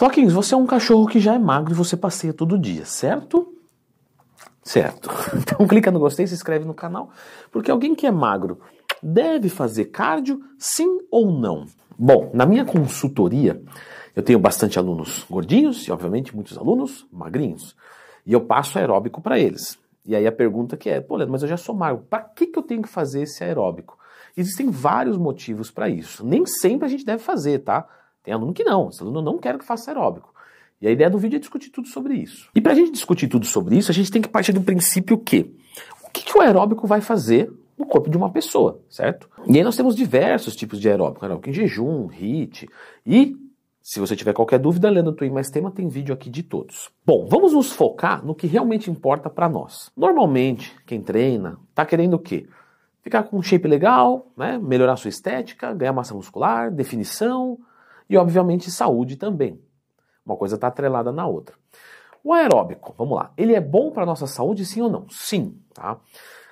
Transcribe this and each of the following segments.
Floquinhos, você é um cachorro que já é magro e você passeia todo dia, certo? Certo. Então clica no gostei, se inscreve no canal, porque alguém que é magro deve fazer cardio, sim ou não? Bom, na minha consultoria, eu tenho bastante alunos gordinhos e, obviamente, muitos alunos magrinhos. E eu passo aeróbico para eles. E aí a pergunta que é, pô, Leandro, mas eu já sou magro, para que, que eu tenho que fazer esse aeróbico? Existem vários motivos para isso. Nem sempre a gente deve fazer, tá? Tem aluno que não, esse aluno não quer que faça aeróbico. E a ideia do vídeo é discutir tudo sobre isso. E para a gente discutir tudo sobre isso, a gente tem que partir do princípio que o que, que o aeróbico vai fazer no corpo de uma pessoa, certo? E aí nós temos diversos tipos de aeróbico, aeróbico em jejum, HIIT, e se você tiver qualquer dúvida, lendo Twin Mais Tema, tem vídeo aqui de todos. Bom, vamos nos focar no que realmente importa para nós. Normalmente, quem treina está querendo o quê? Ficar com um shape legal, né? melhorar sua estética, ganhar massa muscular, definição e, obviamente, saúde também. Uma coisa está atrelada na outra. O aeróbico, vamos lá, ele é bom para nossa saúde, sim ou não? Sim, tá?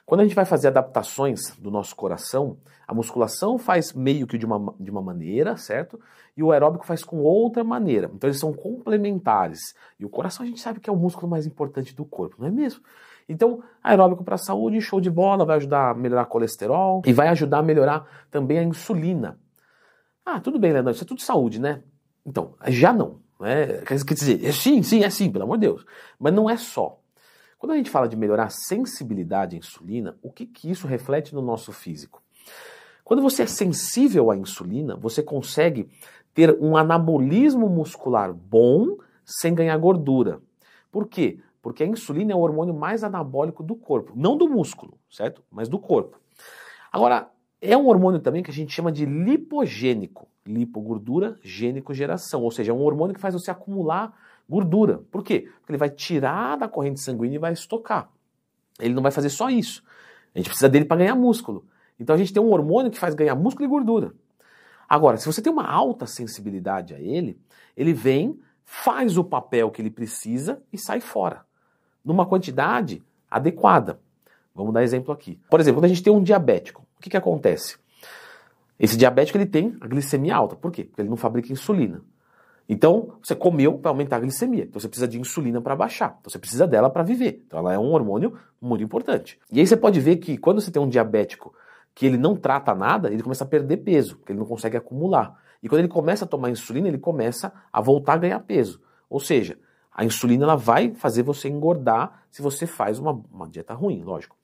Quando a gente vai fazer adaptações do nosso coração, a musculação faz meio que de uma, de uma maneira, certo? E o aeróbico faz com outra maneira. Então eles são complementares. E o coração a gente sabe que é o músculo mais importante do corpo, não é mesmo? Então, aeróbico para a saúde, show de bola, vai ajudar a melhorar colesterol e vai ajudar a melhorar também a insulina. Ah, tudo bem, Leandro, isso é tudo saúde, né? Então, já não. Né? Quer dizer, é sim, sim, é sim, pelo amor de Deus. Mas não é só. Quando a gente fala de melhorar a sensibilidade à insulina, o que, que isso reflete no nosso físico? Quando você é sensível à insulina, você consegue ter um anabolismo muscular bom sem ganhar gordura. Por quê? Porque a insulina é o hormônio mais anabólico do corpo, não do músculo, certo? Mas do corpo. Agora, é um hormônio também que a gente chama de lipogênico, lipogordura, gênico geração, ou seja, é um hormônio que faz você acumular gordura. Por quê? Porque ele vai tirar da corrente sanguínea e vai estocar. Ele não vai fazer só isso. A gente precisa dele para ganhar músculo. Então a gente tem um hormônio que faz ganhar músculo e gordura. Agora, se você tem uma alta sensibilidade a ele, ele vem, faz o papel que ele precisa e sai fora. Numa quantidade adequada. Vamos dar exemplo aqui. Por exemplo, quando a gente tem um diabético, o que, que acontece? Esse diabético ele tem a glicemia alta. Por quê? Porque ele não fabrica insulina. Então, você comeu para aumentar a glicemia. Então, você precisa de insulina para baixar. Então, você precisa dela para viver. Então, ela é um hormônio muito importante. E aí você pode ver que quando você tem um diabético que ele não trata nada, ele começa a perder peso, porque ele não consegue acumular. E quando ele começa a tomar insulina, ele começa a voltar a ganhar peso. Ou seja, a insulina ela vai fazer você engordar se você faz uma, uma dieta ruim, lógico.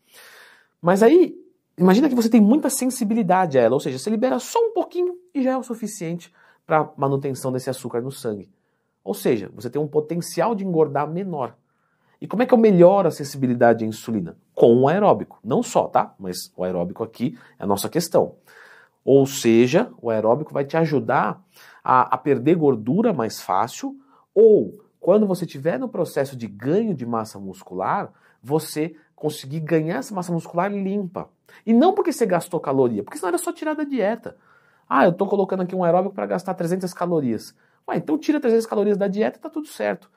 Mas aí, imagina que você tem muita sensibilidade a ela, ou seja, você libera só um pouquinho e já é o suficiente para manutenção desse açúcar no sangue. Ou seja, você tem um potencial de engordar menor. E como é que eu melhoro a sensibilidade à insulina? Com o aeróbico. Não só, tá? Mas o aeróbico aqui é a nossa questão. Ou seja, o aeróbico vai te ajudar a, a perder gordura mais fácil, ou quando você estiver no processo de ganho de massa muscular, você conseguir ganhar essa massa muscular limpa. E não porque você gastou caloria, porque senão era só tirar da dieta. Ah, eu estou colocando aqui um aeróbico para gastar 300 calorias. Ué, então tira 300 calorias da dieta e está tudo certo.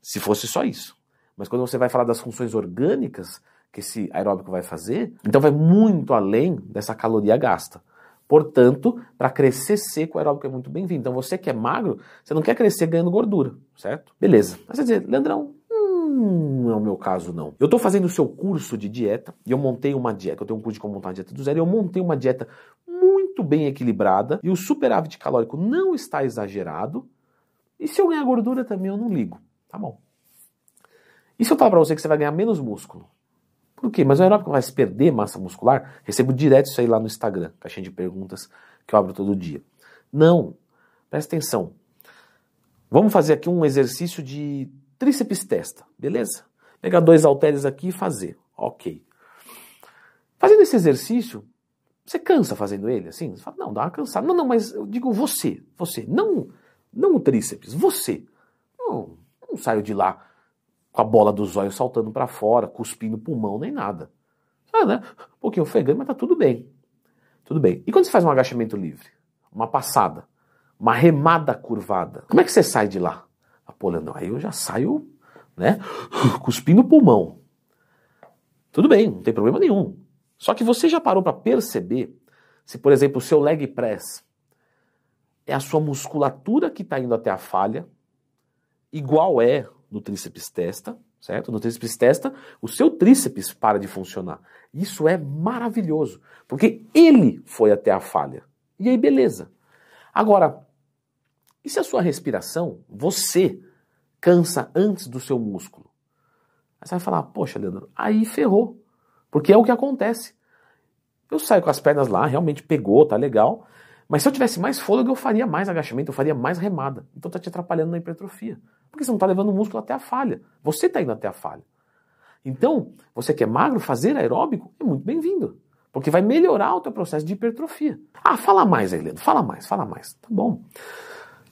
Se fosse só isso. Mas quando você vai falar das funções orgânicas que esse aeróbico vai fazer, então vai muito além dessa caloria gasta. Portanto, para crescer seco, o aeróbico é muito bem-vindo. Então, você que é magro, você não quer crescer ganhando gordura, certo? Beleza. Mas você dizer, Leandrão, não é o meu caso, não. Eu estou fazendo o seu curso de dieta e eu montei uma dieta. Eu tenho um curso de como montar uma dieta do zero e eu montei uma dieta muito bem equilibrada e o superávit calórico não está exagerado. E se eu ganhar gordura também eu não ligo. Tá bom. E se eu falar para você que você vai ganhar menos músculo? Por quê? Mas o aeróbico vai se perder massa muscular? Recebo direto isso aí lá no Instagram, caixinha de perguntas que eu abro todo dia. Não. Presta atenção. Vamos fazer aqui um exercício de tríceps testa, beleza? Pegar dois halteres aqui e fazer. Ok. Fazendo esse exercício, você cansa fazendo ele, assim? Você fala, não, dá uma cansada. Não, não, mas eu digo você, você, não, não o tríceps, você. Não, não saio de lá com a bola dos olhos saltando para fora, cuspindo pulmão, nem nada. Ah, né? Um pouquinho ofegante, mas tá tudo bem. Tudo bem. E quando você faz um agachamento livre? Uma passada, uma remada curvada. Como é que você sai de lá? Ah, aí eu já saio, né, cuspindo pulmão. Tudo bem, não tem problema nenhum. Só que você já parou para perceber se, por exemplo, o seu leg press é a sua musculatura que está indo até a falha igual é no tríceps testa, certo? No tríceps testa, o seu tríceps para de funcionar. Isso é maravilhoso, porque ele foi até a falha. E aí, beleza. Agora, e se a sua respiração, você cansa antes do seu músculo? Aí você vai falar, poxa, Leandro, aí ferrou. Porque é o que acontece. Eu saio com as pernas lá, realmente pegou, tá legal. Mas se eu tivesse mais fôlego, eu faria mais agachamento, eu faria mais remada. Então tá te atrapalhando na hipertrofia. Porque você não tá levando o músculo até a falha. Você tá indo até a falha. Então, você que é magro, fazer aeróbico é muito bem-vindo. Porque vai melhorar o teu processo de hipertrofia. Ah, fala mais, Helena. Fala mais, fala mais. Tá bom.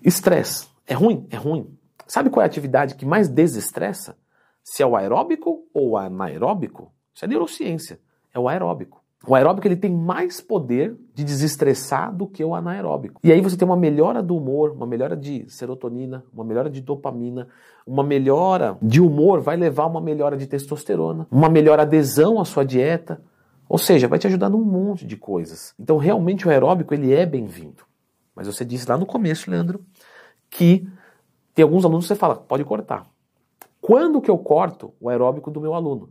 Estresse. É ruim? É ruim. Sabe qual é a atividade que mais desestressa? Se é o aeróbico ou o anaeróbico? Isso é neurociência. É o aeróbico. O aeróbico ele tem mais poder de desestressar do que o anaeróbico. E aí você tem uma melhora do humor, uma melhora de serotonina, uma melhora de dopamina, uma melhora de humor vai levar a uma melhora de testosterona, uma melhor adesão à sua dieta. Ou seja, vai te ajudar num monte de coisas. Então, realmente o aeróbico ele é bem-vindo. Mas você disse lá no começo, Leandro, que tem alguns alunos que você fala, pode cortar. Quando que eu corto o aeróbico do meu aluno?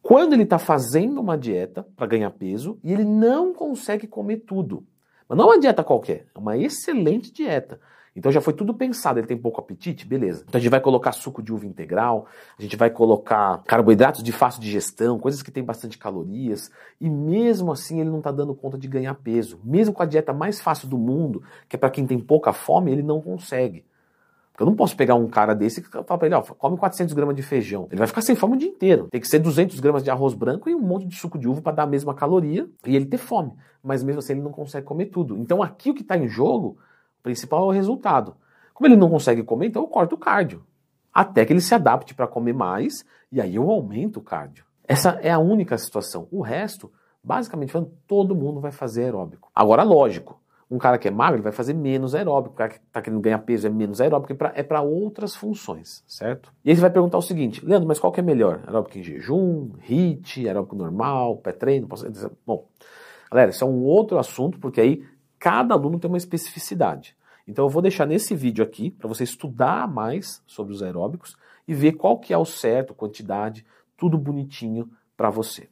Quando ele está fazendo uma dieta para ganhar peso e ele não consegue comer tudo. Mas não é uma dieta qualquer, é uma excelente dieta. Então já foi tudo pensado, ele tem pouco apetite? Beleza. Então a gente vai colocar suco de uva integral, a gente vai colocar carboidratos de fácil digestão, coisas que têm bastante calorias, e mesmo assim ele não está dando conta de ganhar peso. Mesmo com a dieta mais fácil do mundo, que é para quem tem pouca fome, ele não consegue. Eu não posso pegar um cara desse e falar pra ele, ó, come 400 gramas de feijão. Ele vai ficar sem fome o dia inteiro. Tem que ser 200 gramas de arroz branco e um monte de suco de uva para dar a mesma caloria e ele ter fome. Mas mesmo assim ele não consegue comer tudo. Então aqui o que está em jogo, o principal é o resultado. Como ele não consegue comer, então eu corto o cardio. Até que ele se adapte para comer mais e aí eu aumento o cardio. Essa é a única situação. O resto, basicamente falando, todo mundo vai fazer aeróbico. Agora, lógico, um cara que é magro vai fazer menos aeróbico, o cara que está querendo ganhar peso é menos aeróbico, é para outras funções, certo? E aí você vai perguntar o seguinte, Leandro, mas qual que é melhor? Aeróbico em jejum, HIIT, aeróbico normal, pré-treino? Bom, galera, isso é um outro assunto, porque aí cada aluno tem uma especificidade. Então eu vou deixar nesse vídeo aqui para você estudar mais sobre os aeróbicos e ver qual que é o certo, quantidade, tudo bonitinho para você.